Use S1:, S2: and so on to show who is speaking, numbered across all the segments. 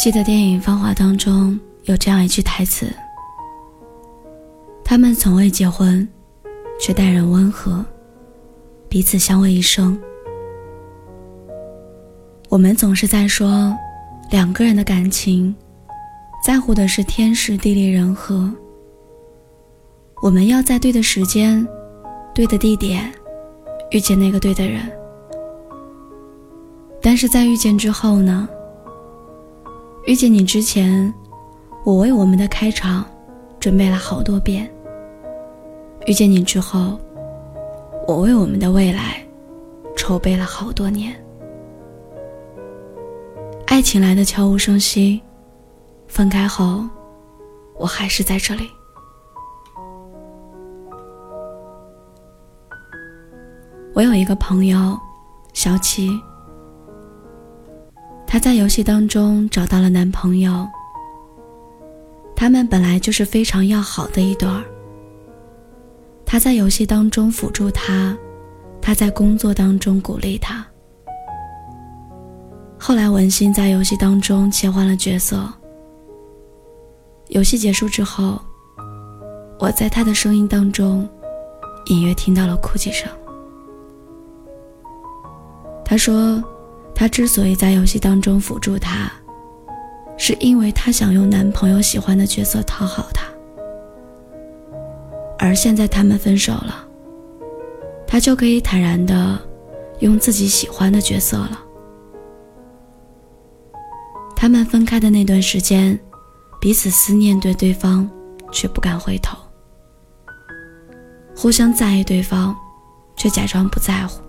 S1: 记得电影《芳华》当中有这样一句台词：“他们从未结婚，却待人温和，彼此相偎一生。”我们总是在说，两个人的感情，在乎的是天时地利人和。我们要在对的时间、对的地点，遇见那个对的人。但是在遇见之后呢？遇见你之前，我为我们的开场准备了好多遍；遇见你之后，我为我们的未来筹备了好多年。爱情来的悄无声息，分开后，我还是在这里。我有一个朋友，小七。她在游戏当中找到了男朋友，他们本来就是非常要好的一对儿。他在游戏当中辅助他，他在工作当中鼓励他。后来，文心在游戏当中切换了角色。游戏结束之后，我在他的声音当中隐约听到了哭泣声。他说，他之所以在游戏当中辅助他，是因为她想用男朋友喜欢的角色讨好他。而现在他们分手了，他就可以坦然的用自己喜欢的角色了。他们分开的那段时间，彼此思念对对方，却不敢回头；互相在意对方，却假装不在乎。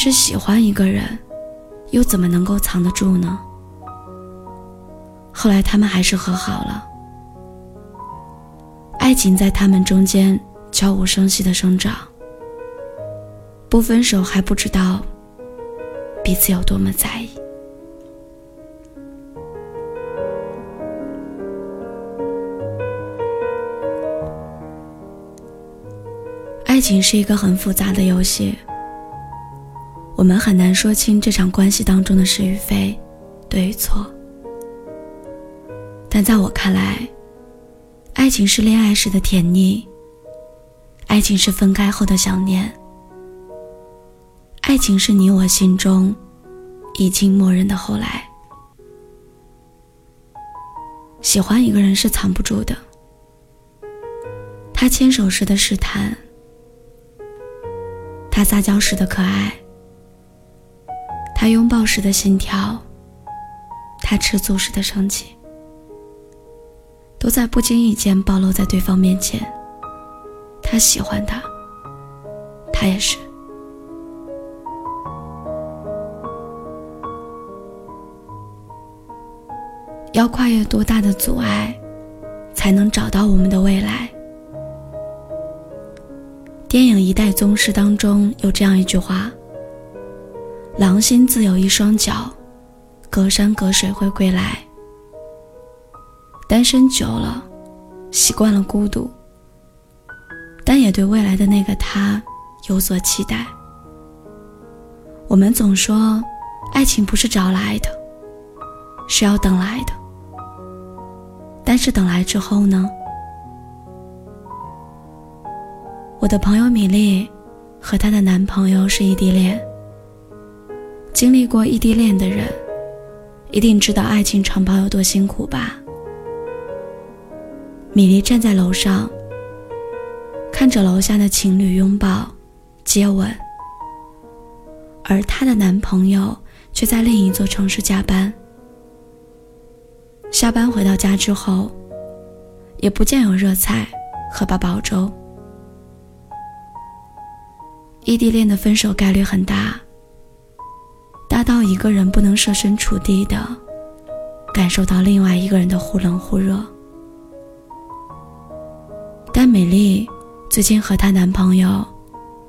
S1: 是喜欢一个人，又怎么能够藏得住呢？后来他们还是和好了，爱情在他们中间悄无声息的生长。不分手还不知道彼此有多么在意。爱情是一个很复杂的游戏，我们很难说清这场关系当中的是与非、对与错。但在我看来，爱情是恋爱时的甜腻，爱情是分开后的想念，爱情是你我心中已经默认的后来。喜欢一个人是藏不住的，他牵手时的试探。他撒娇时的可爱，他拥抱时的心跳，他吃醋时的生气，都在不经意间暴露在对方面前。他喜欢他，他也是。要跨越多大的阻碍，才能找到我们的未来？电影《一代宗师》当中有这样一句话：“狼心自有一双脚，隔山隔水会归来。”单身久了，习惯了孤独，但也对未来的那个他有所期待。我们总说，爱情不是找来的，是要等来的。但是等来之后呢？我的朋友米粒和她的男朋友是异地恋。经历过异地恋的人，一定知道爱情长跑有多辛苦吧？米粒站在楼上，看着楼下的情侣拥抱、接吻，而她的男朋友却在另一座城市加班。下班回到家之后，也不见有热菜和八宝粥。异地恋的分手概率很大，大到一个人不能设身处地的感受到另外一个人的忽冷忽热。但美丽最近和她男朋友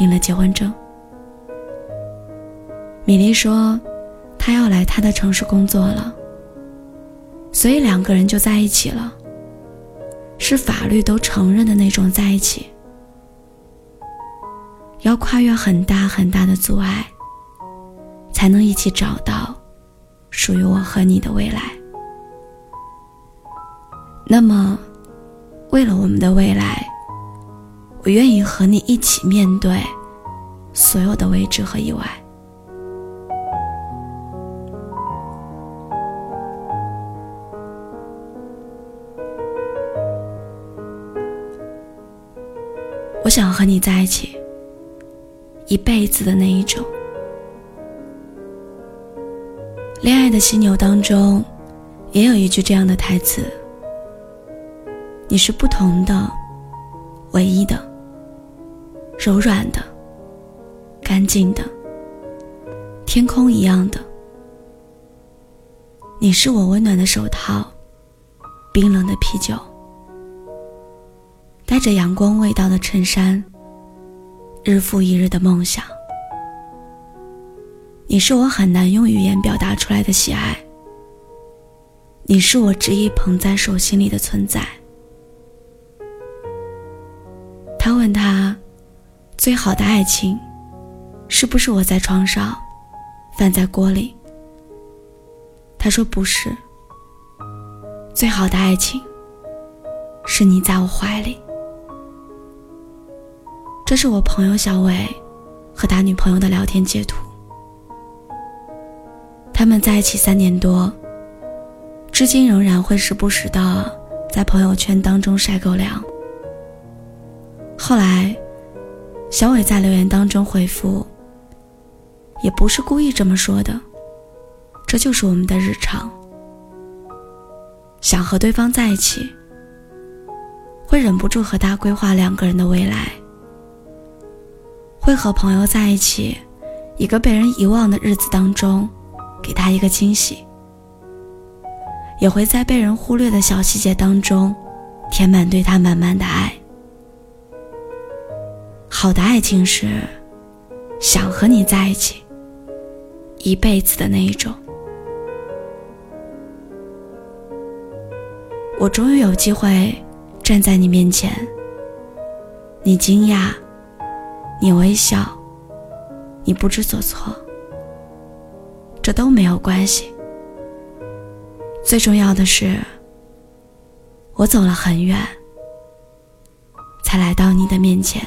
S1: 领了结婚证。米莉说，她要来她的城市工作了，所以两个人就在一起了，是法律都承认的那种在一起。要跨越很大很大的阻碍，才能一起找到属于我和你的未来。那么，为了我们的未来，我愿意和你一起面对所有的未知和意外。我想和你在一起，一辈子的那一种。恋爱的犀牛当中，也有一句这样的台词：“你是不同的，唯一的，柔软的，干净的，天空一样的。你是我温暖的手套，冰冷的啤酒。”带着阳光味道的衬衫，日复一日的梦想。你是我很难用语言表达出来的喜爱。你是我执意捧在手心里的存在。他问他，最好的爱情，是不是我在床上，饭在锅里？他说不是。最好的爱情，是你在我怀里。这是我朋友小伟和他女朋友的聊天截图。他们在一起三年多，至今仍然会时不时的在朋友圈当中晒狗粮。后来，小伟在留言当中回复：“也不是故意这么说的，这就是我们的日常。想和对方在一起，会忍不住和他规划两个人的未来。”会和朋友在一起，一个被人遗忘的日子当中，给他一个惊喜；也会在被人忽略的小细节当中，填满对他满满的爱。好的爱情是想和你在一起一辈子的那一种。我终于有机会站在你面前，你惊讶。你微笑，你不知所措，这都没有关系。最重要的是，我走了很远，才来到你的面前。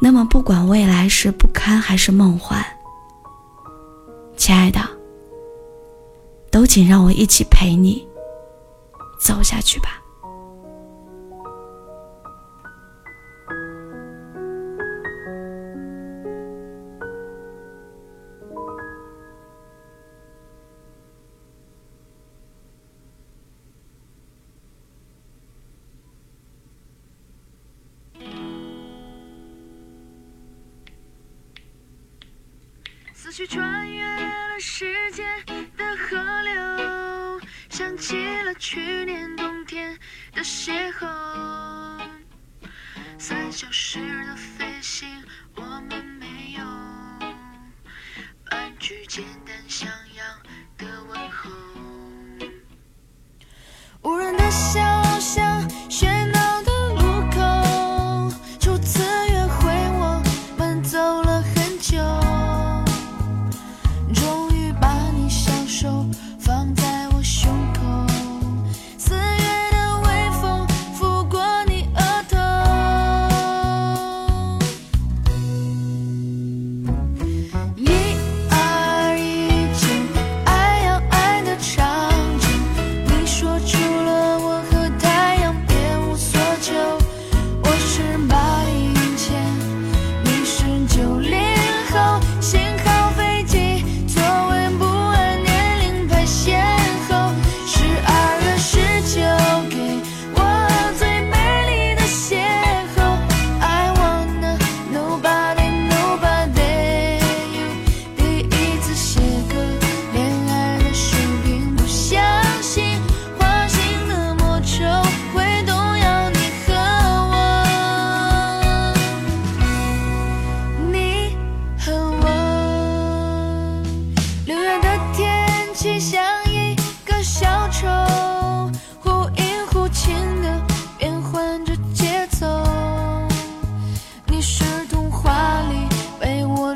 S1: 那么，不管未来是不堪还是梦幻，亲爱的，都请让我一起陪你走下去吧。
S2: 去穿越了时间的河流，想起了去年冬天的邂逅。三小时的飞行，我们没有半句简单想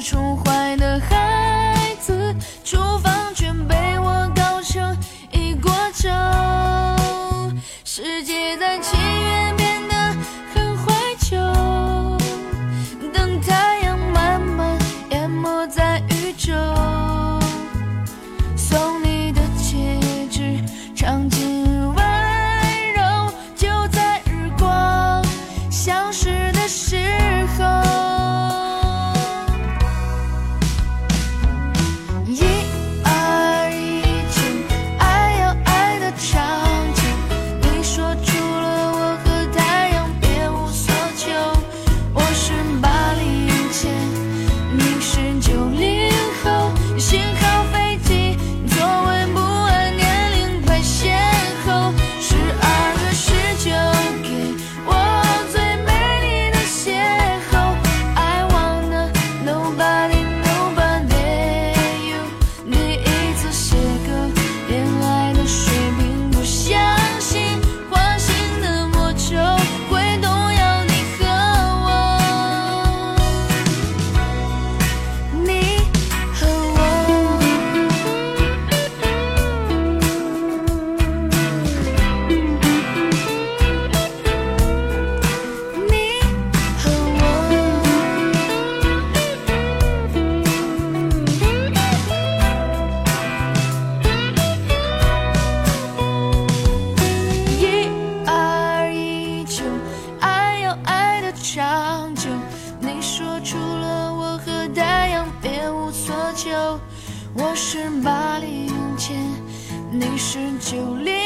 S2: 重。就连